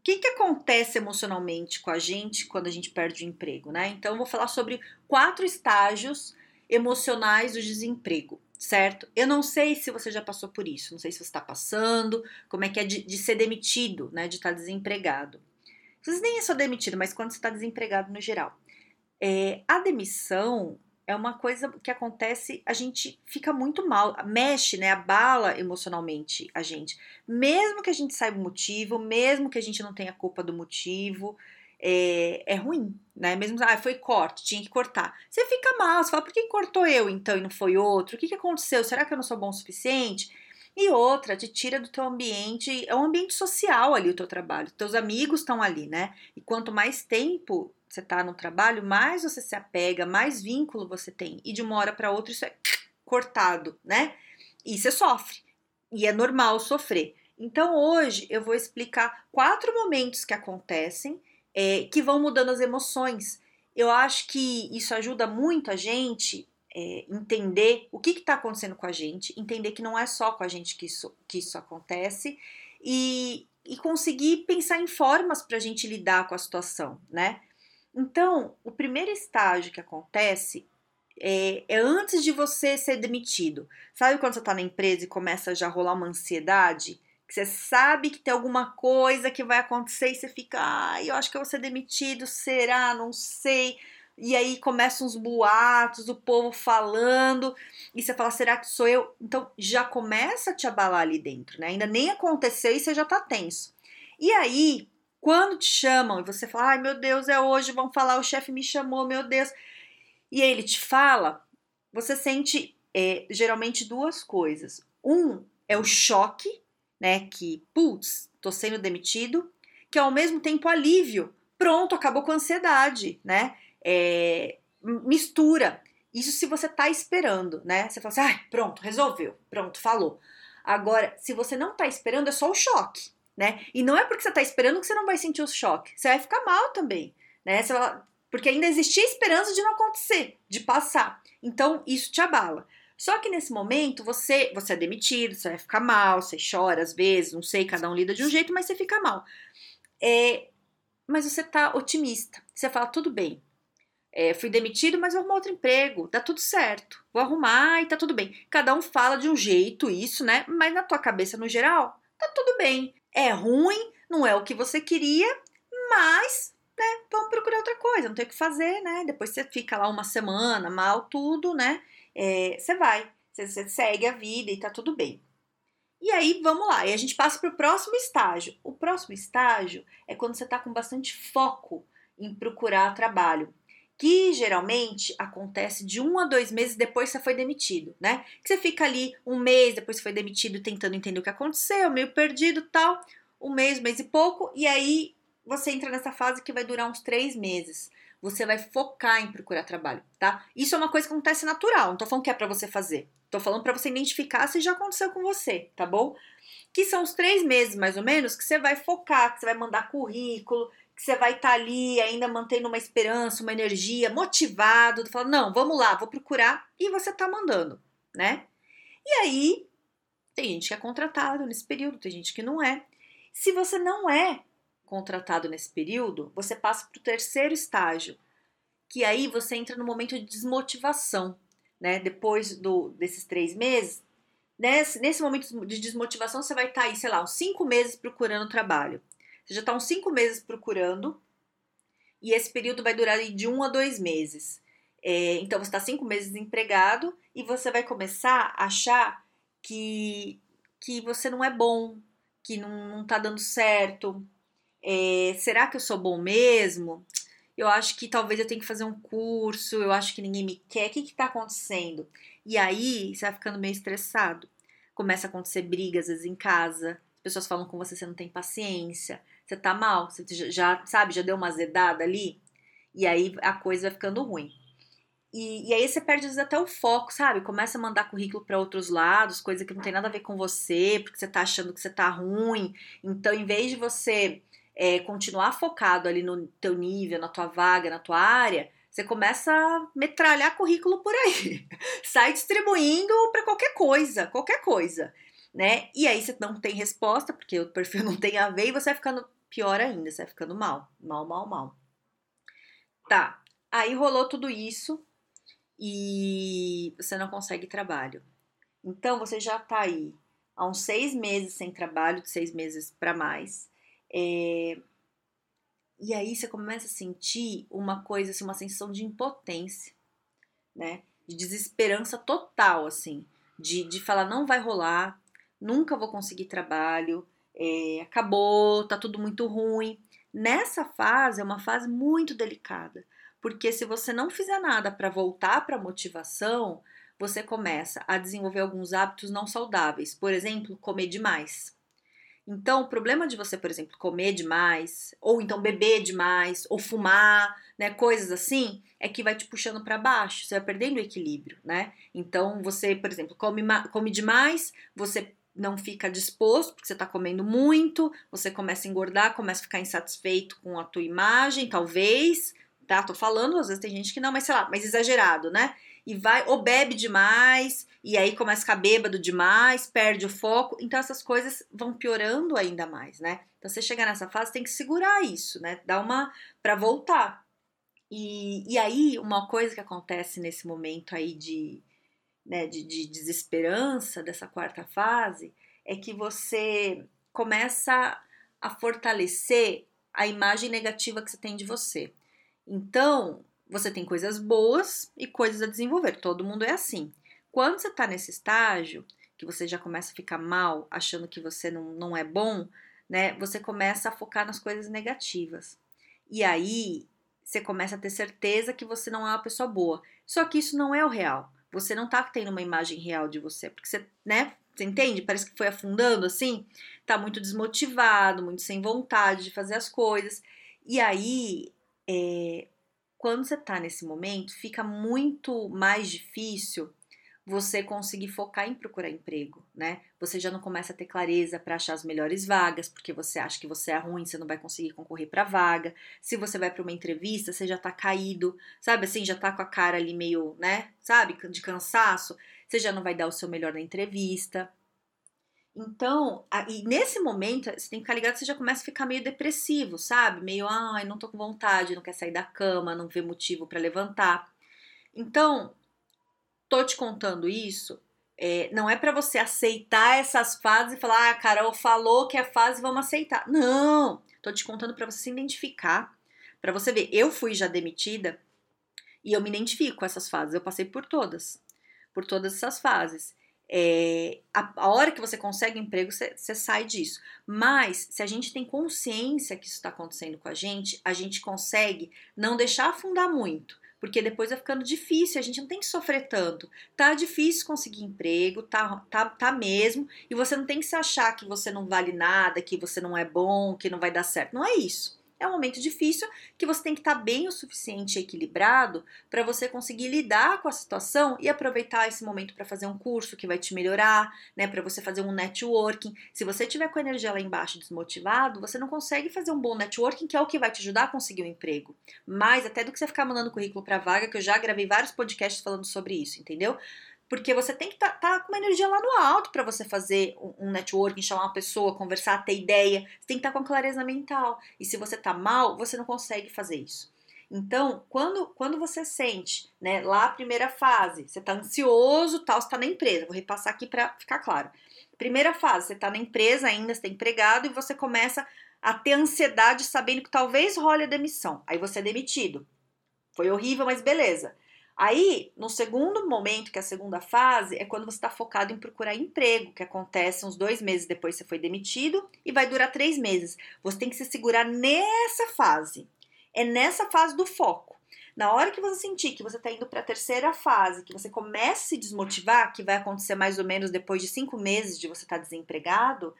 o que, que acontece emocionalmente com a gente quando a gente perde o emprego, né? Então, eu vou falar sobre quatro estágios emocionais do desemprego, certo? Eu não sei se você já passou por isso, não sei se você está passando, como é que é de, de ser demitido, né? De estar tá desempregado. Vezes nem é só demitido, mas quando você está desempregado no geral. É, a demissão é uma coisa que acontece, a gente fica muito mal, mexe, né, abala emocionalmente a gente. Mesmo que a gente saiba o motivo, mesmo que a gente não tenha culpa do motivo, é, é ruim, né? Mesmo, ah, foi corte, tinha que cortar. Você fica mal, você fala, por que cortou eu então e não foi outro? O que, que aconteceu? Será que eu não sou bom o suficiente? E outra, te tira do teu ambiente, é um ambiente social ali o teu trabalho. Teus amigos estão ali, né? E quanto mais tempo você está no trabalho, mais você se apega, mais vínculo você tem. E de uma hora para outra isso é cortado, né? E você sofre. E é normal sofrer. Então hoje eu vou explicar quatro momentos que acontecem é, que vão mudando as emoções. Eu acho que isso ajuda muito a gente é, entender o que está acontecendo com a gente, entender que não é só com a gente que isso, que isso acontece e, e conseguir pensar em formas para a gente lidar com a situação, né? Então, o primeiro estágio que acontece é, é, antes de você ser demitido. Sabe quando você está na empresa e começa a já rolar uma ansiedade? Que você sabe que tem alguma coisa que vai acontecer e você fica, ai, eu acho que eu vou ser demitido, será? Não sei. E aí começam uns boatos, o povo falando, e você fala, será que sou eu? Então já começa a te abalar ali dentro, né? Ainda nem aconteceu e você já tá tenso. E aí, quando te chamam e você fala, ai meu Deus, é hoje, vão falar, o chefe me chamou, meu Deus. E ele te fala, você sente é, geralmente duas coisas. Um é o choque, né? Que, putz, tô sendo demitido, que ao mesmo tempo alívio. Pronto, acabou com a ansiedade, né? É, mistura. Isso se você tá esperando, né? Você fala assim, ai, pronto, resolveu, pronto, falou. Agora, se você não tá esperando, é só o choque né? E não é porque você tá esperando que você não vai sentir o choque. Você vai ficar mal também, né? Você vai, porque ainda existia esperança de não acontecer, de passar. Então, isso te abala. Só que nesse momento, você, você é demitido, você vai ficar mal, você chora às vezes, não sei, cada um lida de um jeito, mas você fica mal. É, mas você tá otimista. Você fala, tudo bem. É, fui demitido, mas vou arrumar outro emprego, tá tudo certo. Vou arrumar e tá tudo bem. Cada um fala de um jeito, isso, né? Mas na tua cabeça, no geral, tá tudo bem. É ruim, não é o que você queria, mas né, vamos procurar outra coisa, não tem o que fazer, né? Depois você fica lá uma semana, mal tudo, né? É, você vai, você, segue a vida e tá tudo bem. E aí, vamos lá, e a gente passa para o próximo estágio. O próximo estágio é quando você está com bastante foco em procurar trabalho que geralmente acontece de um a dois meses depois que você foi demitido, né? Que você fica ali um mês depois que foi demitido tentando entender o que aconteceu, meio perdido tal, um mês, mês e pouco, e aí você entra nessa fase que vai durar uns três meses. Você vai focar em procurar trabalho, tá? Isso é uma coisa que acontece natural, não tô falando que é para você fazer. Tô falando para você identificar se já aconteceu com você, tá bom? Que são os três meses mais ou menos que você vai focar, que você vai mandar currículo, que você vai estar tá ali ainda mantendo uma esperança, uma energia, motivado, falando, não, vamos lá, vou procurar, e você tá mandando, né? E aí, tem gente que é contratado nesse período, tem gente que não é. Se você não é contratado nesse período, você passa para o terceiro estágio, que aí você entra no momento de desmotivação, né? Depois do, desses três meses, nesse, nesse momento de desmotivação, você vai estar tá aí, sei lá, uns cinco meses procurando trabalho. Você já está uns cinco meses procurando e esse período vai durar de um a dois meses. É, então você está cinco meses desempregado e você vai começar a achar que, que você não é bom, que não, está dando certo. É, será que eu sou bom mesmo? Eu acho que talvez eu tenha que fazer um curso, eu acho que ninguém me quer. O que está acontecendo? E aí você vai ficando meio estressado. Começa a acontecer brigas às vezes em casa, as pessoas falam com você, você não tem paciência, você tá mal, você já, sabe, já deu uma azedada ali, e aí a coisa vai ficando ruim. E, e aí você perde vezes até o foco, sabe? Começa a mandar currículo para outros lados, coisa que não tem nada a ver com você, porque você tá achando que você tá ruim. Então, em vez de você é, continuar focado ali no teu nível, na tua vaga, na tua área, você começa a metralhar currículo por aí. Sai distribuindo para qualquer coisa, qualquer coisa, né? E aí você não tem resposta, porque o perfil não tem a ver, e você vai ficando pior ainda, você vai ficando mal, mal, mal, mal. Tá, aí rolou tudo isso, e você não consegue trabalho. Então você já está aí há uns seis meses sem trabalho, de seis meses para mais. É... E aí você começa a sentir uma coisa, assim, uma sensação de impotência, né? De desesperança total, assim, de, de falar não vai rolar, nunca vou conseguir trabalho, é, acabou, tá tudo muito ruim. Nessa fase é uma fase muito delicada, porque se você não fizer nada para voltar para a motivação, você começa a desenvolver alguns hábitos não saudáveis. Por exemplo, comer demais. Então, o problema de você, por exemplo, comer demais, ou então beber demais, ou fumar, né, coisas assim, é que vai te puxando para baixo, você vai perdendo o equilíbrio, né? Então, você, por exemplo, come, come demais, você não fica disposto, porque você está comendo muito, você começa a engordar, começa a ficar insatisfeito com a tua imagem, talvez, tá? Tô falando, às vezes tem gente que não, mas sei lá, mais exagerado, né? E vai, ou bebe demais, e aí começa a ficar bêbado demais, perde o foco. Então essas coisas vão piorando ainda mais, né? Então você chegar nessa fase tem que segurar isso, né? Dar uma para voltar. E, e aí, uma coisa que acontece nesse momento aí de, né, de, de desesperança dessa quarta fase é que você começa a fortalecer a imagem negativa que você tem de você. Então, você tem coisas boas e coisas a desenvolver. Todo mundo é assim. Quando você está nesse estágio, que você já começa a ficar mal, achando que você não, não é bom, né? Você começa a focar nas coisas negativas. E aí você começa a ter certeza que você não é uma pessoa boa. Só que isso não é o real. Você não tá tendo uma imagem real de você, porque você, né? Você entende? Parece que foi afundando assim, tá muito desmotivado, muito sem vontade de fazer as coisas. E aí é, quando você está nesse momento, fica muito mais difícil você conseguir focar em procurar emprego, né? Você já não começa a ter clareza para achar as melhores vagas, porque você acha que você é ruim, você não vai conseguir concorrer para vaga. Se você vai para uma entrevista, você já tá caído, sabe assim, já tá com a cara ali meio, né, sabe, de cansaço, você já não vai dar o seu melhor na entrevista. Então, e nesse momento, você tem que ficar ligado você já começa a ficar meio depressivo, sabe? Meio, ai, não tô com vontade, não quer sair da cama, não vê motivo para levantar. Então, tô te contando isso, é, não é para você aceitar essas fases e falar, ah, Carol falou que é fase, vamos aceitar. Não! Tô te contando para você se identificar, para você ver. Eu fui já demitida e eu me identifico com essas fases, eu passei por todas, por todas essas fases é, a, a, hora que você consegue um emprego, você sai disso. Mas, se a gente tem consciência que isso está acontecendo com a gente, a gente consegue não deixar afundar muito. Porque depois vai ficando difícil, a gente não tem que sofrer tanto. Tá difícil conseguir emprego, tá, tá, tá mesmo, e você não tem que se achar que você não vale nada, que você não é bom, que não vai dar certo. Não é isso é um momento difícil que você tem que estar tá bem o suficiente equilibrado para você conseguir lidar com a situação e aproveitar esse momento para fazer um curso que vai te melhorar, né, para você fazer um networking. Se você tiver com a energia lá embaixo desmotivado, você não consegue fazer um bom networking, que é o que vai te ajudar a conseguir um emprego. Mais até do que você ficar mandando currículo para vaga, que eu já gravei vários podcasts falando sobre isso, entendeu? Porque você tem que estar tá, tá com uma energia lá no alto para você fazer um, networking, chamar uma pessoa, conversar, ter ideia. Você tem que estar tá com clareza mental. E se você tá mal, você não consegue fazer isso. Então, quando, quando você sente, né, lá a primeira fase, você tá ansioso, tal, você tá na empresa. Vou repassar aqui para ficar claro. Primeira fase, você tá na empresa ainda, você tá empregado e você começa a ter ansiedade sabendo que talvez role a demissão. Aí você é demitido. Foi horrível, mas beleza. Aí, no segundo momento, que é a segunda fase, é quando você está focado em procurar emprego, que acontece uns dois meses depois que você foi demitido e vai durar três meses. Você tem que se segurar nessa fase. É nessa fase do foco. Na hora que você sentir que você está indo para a terceira fase, que você começa a se desmotivar, que vai acontecer mais ou menos depois de cinco meses de você estar tá desempregado,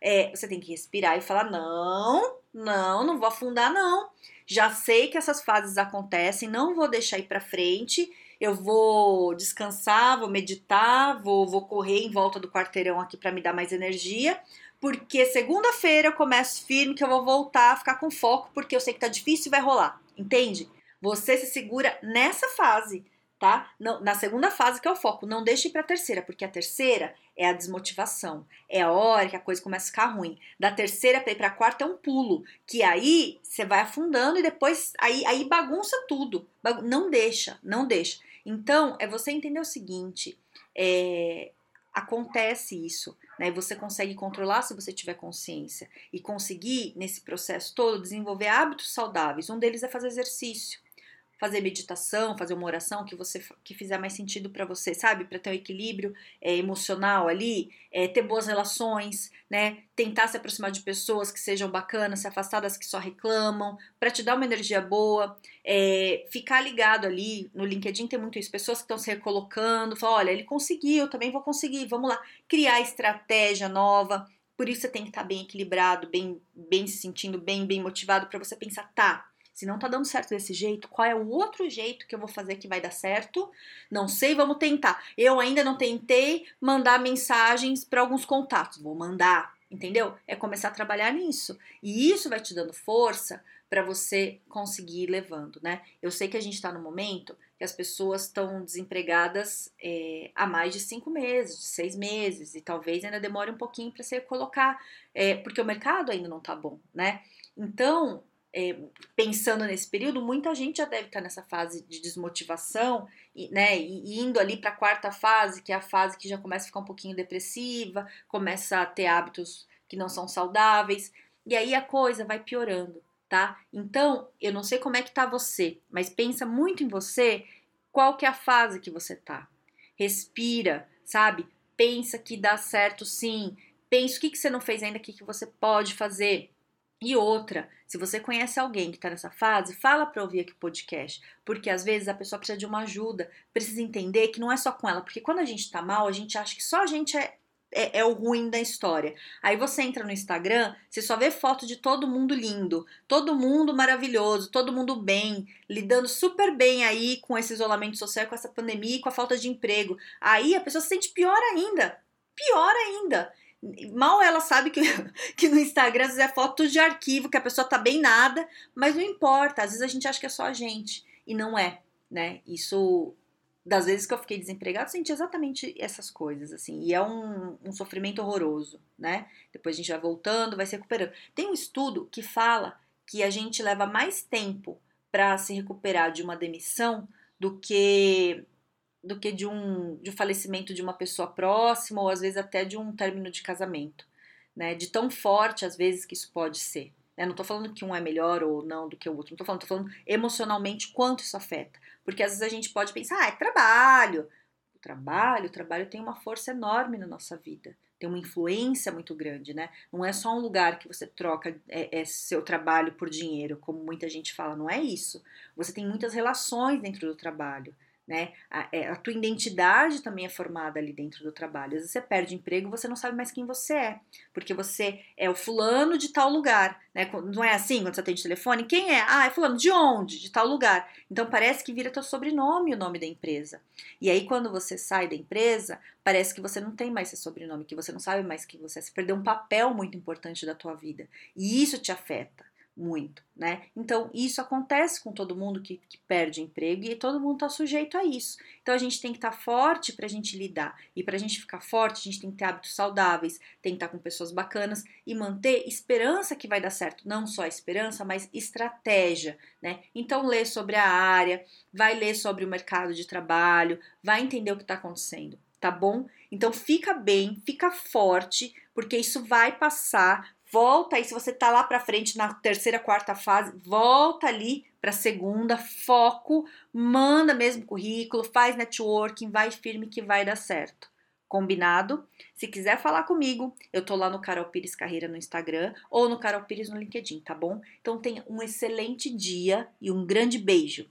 é, você tem que respirar e falar: não, não, não vou afundar, não. Já sei que essas fases acontecem, não vou deixar ir para frente. Eu vou descansar, vou meditar, vou, vou correr em volta do quarteirão aqui para me dar mais energia, porque segunda-feira eu começo firme que eu vou voltar a ficar com foco, porque eu sei que tá difícil e vai rolar, entende? Você se segura nessa fase tá? Não, na segunda fase que é o foco, não deixe para a terceira, porque a terceira é a desmotivação, é a hora que a coisa começa a ficar ruim. Da terceira para a quarta é um pulo, que aí você vai afundando e depois aí, aí bagunça tudo. Não deixa, não deixa. Então é você entender o seguinte, é, acontece isso, né? Você consegue controlar se você tiver consciência e conseguir nesse processo todo desenvolver hábitos saudáveis. Um deles é fazer exercício fazer meditação, fazer uma oração que você que fizer mais sentido para você, sabe? Para ter um equilíbrio é, emocional ali, é, ter boas relações, né? Tentar se aproximar de pessoas que sejam bacanas, se afastar das que só reclamam, para te dar uma energia boa, é, ficar ligado ali no LinkedIn tem muito isso, pessoas que estão se recolocando, falam, olha, ele conseguiu, eu também vou conseguir, vamos lá, criar estratégia nova. Por isso você tem que estar tá bem equilibrado, bem, bem se sentindo bem, bem motivado para você pensar, tá, se não tá dando certo desse jeito, qual é o outro jeito que eu vou fazer que vai dar certo? Não sei, vamos tentar. Eu ainda não tentei mandar mensagens para alguns contatos. Vou mandar, entendeu? É começar a trabalhar nisso. E isso vai te dando força para você conseguir ir levando, né? Eu sei que a gente está no momento que as pessoas estão desempregadas é, há mais de cinco meses, de seis meses, e talvez ainda demore um pouquinho para você colocar, é, porque o mercado ainda não tá bom, né? Então, é, pensando nesse período, muita gente já deve estar nessa fase de desmotivação, e, né, e indo ali para a quarta fase, que é a fase que já começa a ficar um pouquinho depressiva, começa a ter hábitos que não são saudáveis, e aí a coisa vai piorando, tá? Então, eu não sei como é que tá você, mas pensa muito em você, qual que é a fase que você tá. Respira, sabe? Pensa que dá certo sim. Pensa o que, que você não fez ainda, o que, que você pode fazer e outra, se você conhece alguém que está nessa fase, fala para ouvir aqui o podcast, porque às vezes a pessoa precisa de uma ajuda, precisa entender que não é só com ela, porque quando a gente está mal, a gente acha que só a gente é, é, é, o ruim da história. Aí você entra no Instagram, você só vê foto de todo mundo lindo, todo mundo maravilhoso, todo mundo bem, lidando super bem aí com esse isolamento social, com essa pandemia e com a falta de emprego. Aí a pessoa se sente pior ainda, pior ainda. Mal ela sabe que, que no Instagram às vezes é foto de arquivo, que a pessoa tá bem nada, mas não importa, às vezes a gente acha que é só a gente, e não é, né? Isso, das vezes que eu fiquei desempregado, senti exatamente essas coisas, assim, e é um, um sofrimento horroroso, né? Depois a gente vai voltando, vai se recuperando. Tem um estudo que fala que a gente leva mais tempo para se recuperar de uma demissão do que do que de um, de um falecimento de uma pessoa próxima ou às vezes até de um término de casamento, né? De tão forte às vezes que isso pode ser. Né? Não estou falando que um é melhor ou não do que o outro, não estou falando, tô falando emocionalmente quanto isso afeta. Porque às vezes a gente pode pensar, ah, é trabalho. O trabalho, o trabalho tem uma força enorme na nossa vida tem uma influência muito grande, né? Não é só um lugar que você troca é, é, seu trabalho por dinheiro, como muita gente fala, não é isso. Você tem muitas relações dentro do trabalho né? A, é, a, tua identidade também é formada ali dentro do trabalho. Às vezes você perde emprego, você não sabe mais quem você é, porque você é o fulano de tal lugar, né? Não é assim quando você atende telefone? Quem é? Ah, é fulano de onde? De tal lugar. Então parece que vira teu sobrenome o nome da empresa. E aí quando você sai da empresa, parece que você não tem mais esse sobrenome, que você não sabe mais quem você é. Você perdeu um papel muito importante da tua vida. E isso te afeta muito, né? Então, isso acontece com todo mundo que, que perde emprego e todo mundo está sujeito a isso. Então, a gente tem que estar tá forte para a gente lidar. E para a gente ficar forte, a gente tem que ter hábitos saudáveis, tem que estar tá com pessoas bacanas e manter esperança que vai dar certo. Não só esperança, mas estratégia, né? Então, lê sobre a área, vai ler sobre o mercado de trabalho, vai entender o que está acontecendo, tá bom? Então, fica bem, fica forte, porque isso vai passar, volta aí, se você tá lá para frente na terceira, quarta fase, volta ali para segunda, foco, manda mesmo currículo, faz networking, vai firme que vai dar certo. Combinado? Se quiser falar comigo, eu tô lá no Carol Pires Carreira no Instagram ou no Carol Pires no LinkedIn, tá bom? Então tenha um excelente dia e um grande beijo.